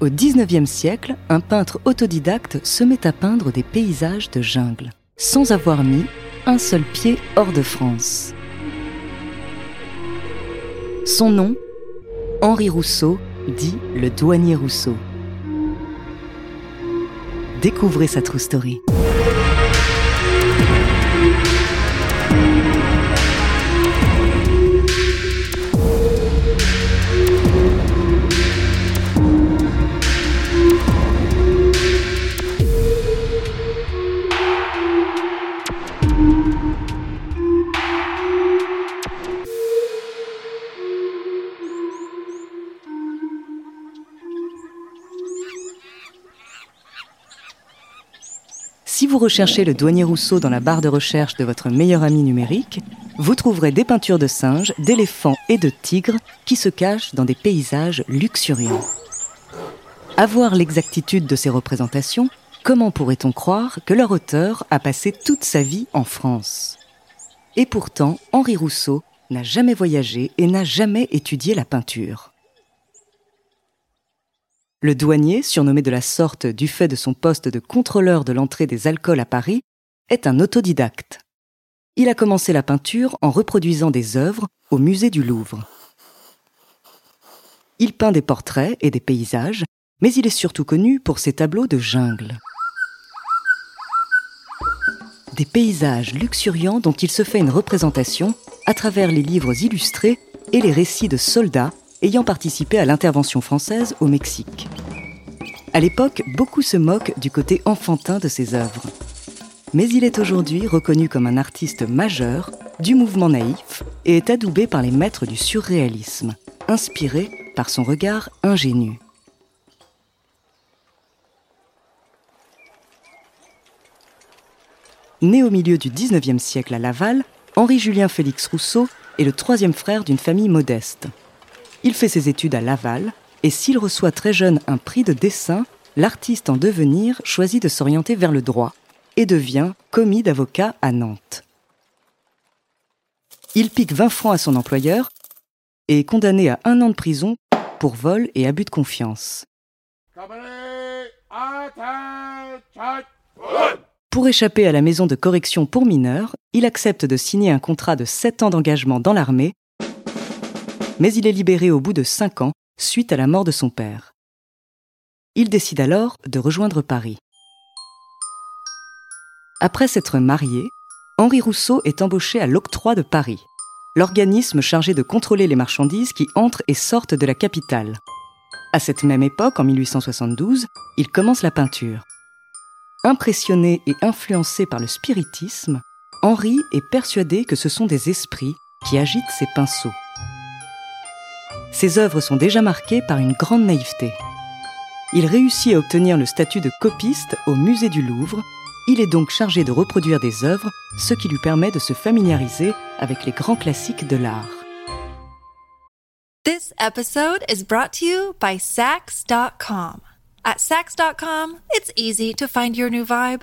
Au XIXe siècle, un peintre autodidacte se met à peindre des paysages de jungle, sans avoir mis un seul pied hors de France. Son nom Henri Rousseau, dit le douanier Rousseau. Découvrez sa true story. Si vous recherchez le douanier Rousseau dans la barre de recherche de votre meilleur ami numérique, vous trouverez des peintures de singes, d'éléphants et de tigres qui se cachent dans des paysages luxuriants. À voir l'exactitude de ces représentations, comment pourrait-on croire que leur auteur a passé toute sa vie en France? Et pourtant, Henri Rousseau n'a jamais voyagé et n'a jamais étudié la peinture. Le douanier, surnommé de la sorte du fait de son poste de contrôleur de l'entrée des alcools à Paris, est un autodidacte. Il a commencé la peinture en reproduisant des œuvres au musée du Louvre. Il peint des portraits et des paysages, mais il est surtout connu pour ses tableaux de jungle. Des paysages luxuriants dont il se fait une représentation à travers les livres illustrés et les récits de soldats ayant participé à l'intervention française au Mexique. À l'époque, beaucoup se moquent du côté enfantin de ses œuvres. Mais il est aujourd'hui reconnu comme un artiste majeur du mouvement naïf et est adoubé par les maîtres du surréalisme, inspiré par son regard ingénu. Né au milieu du XIXe siècle à Laval, Henri-Julien Félix Rousseau est le troisième frère d'une famille modeste. Il fait ses études à Laval et s'il reçoit très jeune un prix de dessin, l'artiste en devenir choisit de s'orienter vers le droit et devient commis d'avocat à Nantes. Il pique 20 francs à son employeur et est condamné à un an de prison pour vol et abus de confiance. Pour échapper à la maison de correction pour mineurs, il accepte de signer un contrat de 7 ans d'engagement dans l'armée, mais il est libéré au bout de 5 ans suite à la mort de son père. Il décide alors de rejoindre Paris. Après s'être marié, Henri Rousseau est embauché à l'Octroi de Paris, l'organisme chargé de contrôler les marchandises qui entrent et sortent de la capitale. À cette même époque, en 1872, il commence la peinture. Impressionné et influencé par le spiritisme, Henri est persuadé que ce sont des esprits qui agitent ses pinceaux. Ses œuvres sont déjà marquées par une grande naïveté. Il réussit à obtenir le statut de copiste au musée du Louvre. Il est donc chargé de reproduire des œuvres, ce qui lui permet de se familiariser avec les grands classiques de l'art. This episode is brought to you by Sax.com. At Sax.com, it's easy to find your new vibe.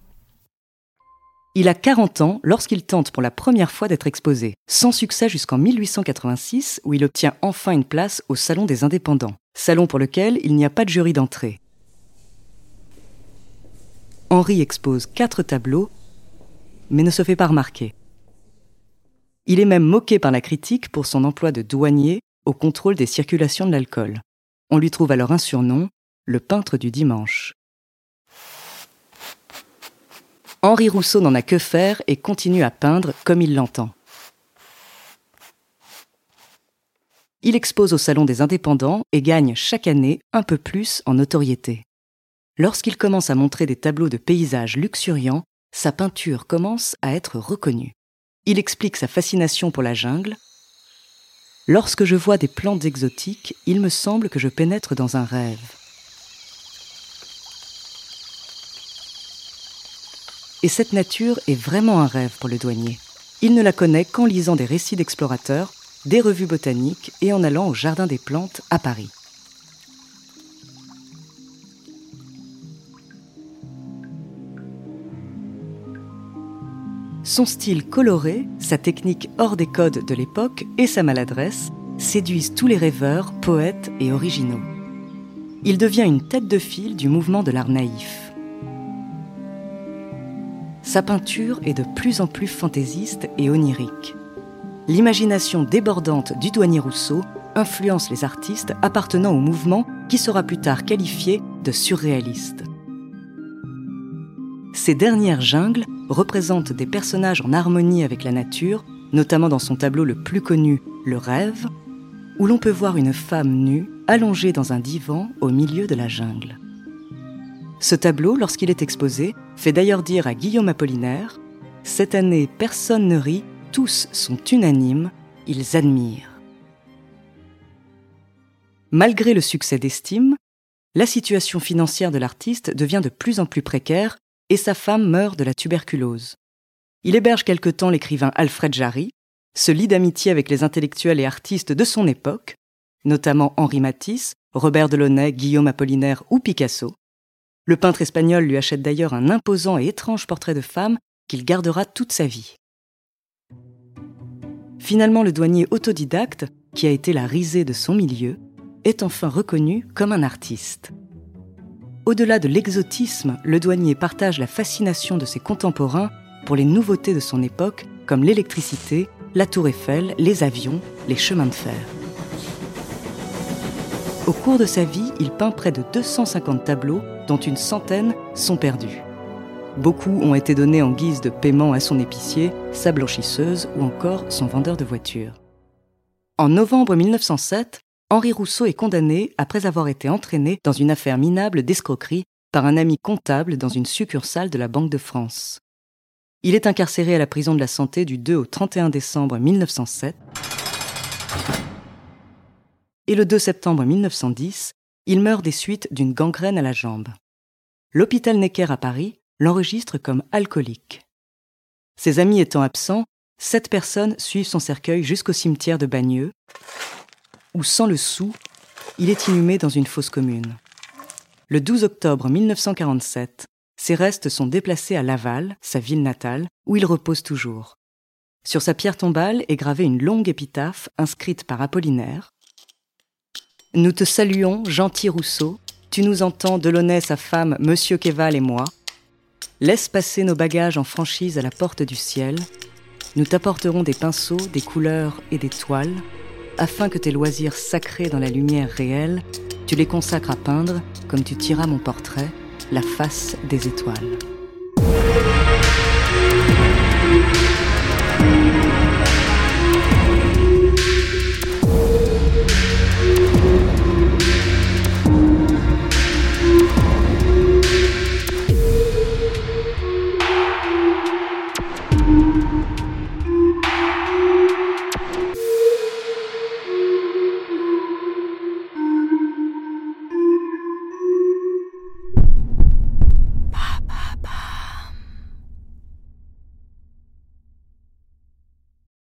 Il a 40 ans lorsqu'il tente pour la première fois d'être exposé, sans succès jusqu'en 1886 où il obtient enfin une place au Salon des Indépendants, salon pour lequel il n'y a pas de jury d'entrée. Henri expose quatre tableaux, mais ne se fait pas remarquer. Il est même moqué par la critique pour son emploi de douanier au contrôle des circulations de l'alcool. On lui trouve alors un surnom, le peintre du dimanche. Henri Rousseau n'en a que faire et continue à peindre comme il l'entend. Il expose au Salon des Indépendants et gagne chaque année un peu plus en notoriété. Lorsqu'il commence à montrer des tableaux de paysages luxuriants, sa peinture commence à être reconnue. Il explique sa fascination pour la jungle. Lorsque je vois des plantes exotiques, il me semble que je pénètre dans un rêve. Et cette nature est vraiment un rêve pour le douanier. Il ne la connaît qu'en lisant des récits d'explorateurs, des revues botaniques et en allant au Jardin des plantes à Paris. Son style coloré, sa technique hors des codes de l'époque et sa maladresse séduisent tous les rêveurs, poètes et originaux. Il devient une tête de file du mouvement de l'art naïf. Sa peinture est de plus en plus fantaisiste et onirique. L'imagination débordante du douanier Rousseau influence les artistes appartenant au mouvement qui sera plus tard qualifié de surréaliste. Ces dernières jungles représentent des personnages en harmonie avec la nature, notamment dans son tableau le plus connu, Le Rêve, où l'on peut voir une femme nue allongée dans un divan au milieu de la jungle. Ce tableau, lorsqu'il est exposé, fait d'ailleurs dire à Guillaume Apollinaire Cette année, personne ne rit, tous sont unanimes, ils admirent. Malgré le succès d'estime, la situation financière de l'artiste devient de plus en plus précaire et sa femme meurt de la tuberculose. Il héberge quelque temps l'écrivain Alfred Jarry, se lie d'amitié avec les intellectuels et artistes de son époque, notamment Henri Matisse, Robert Delaunay, Guillaume Apollinaire ou Picasso. Le peintre espagnol lui achète d'ailleurs un imposant et étrange portrait de femme qu'il gardera toute sa vie. Finalement, le douanier autodidacte, qui a été la risée de son milieu, est enfin reconnu comme un artiste. Au-delà de l'exotisme, le douanier partage la fascination de ses contemporains pour les nouveautés de son époque, comme l'électricité, la tour Eiffel, les avions, les chemins de fer. Au cours de sa vie, il peint près de 250 tableaux, dont une centaine sont perdus. Beaucoup ont été donnés en guise de paiement à son épicier, sa blanchisseuse ou encore son vendeur de voitures. En novembre 1907, Henri Rousseau est condamné après avoir été entraîné dans une affaire minable d'escroquerie par un ami comptable dans une succursale de la Banque de France. Il est incarcéré à la prison de la Santé du 2 au 31 décembre 1907. Et le 2 septembre 1910, il meurt des suites d'une gangrène à la jambe. L'hôpital Necker à Paris l'enregistre comme alcoolique. Ses amis étant absents, sept personnes suivent son cercueil jusqu'au cimetière de Bagneux, où sans le sou, il est inhumé dans une fosse commune. Le 12 octobre 1947, ses restes sont déplacés à Laval, sa ville natale, où il repose toujours. Sur sa pierre tombale est gravée une longue épitaphe inscrite par Apollinaire. Nous te saluons, gentil Rousseau, tu nous entends, Delaunay, sa femme, Monsieur Keval et moi. Laisse passer nos bagages en franchise à la porte du ciel. Nous t'apporterons des pinceaux, des couleurs et des toiles, afin que tes loisirs sacrés dans la lumière réelle, tu les consacres à peindre, comme tu tiras mon portrait, la face des étoiles.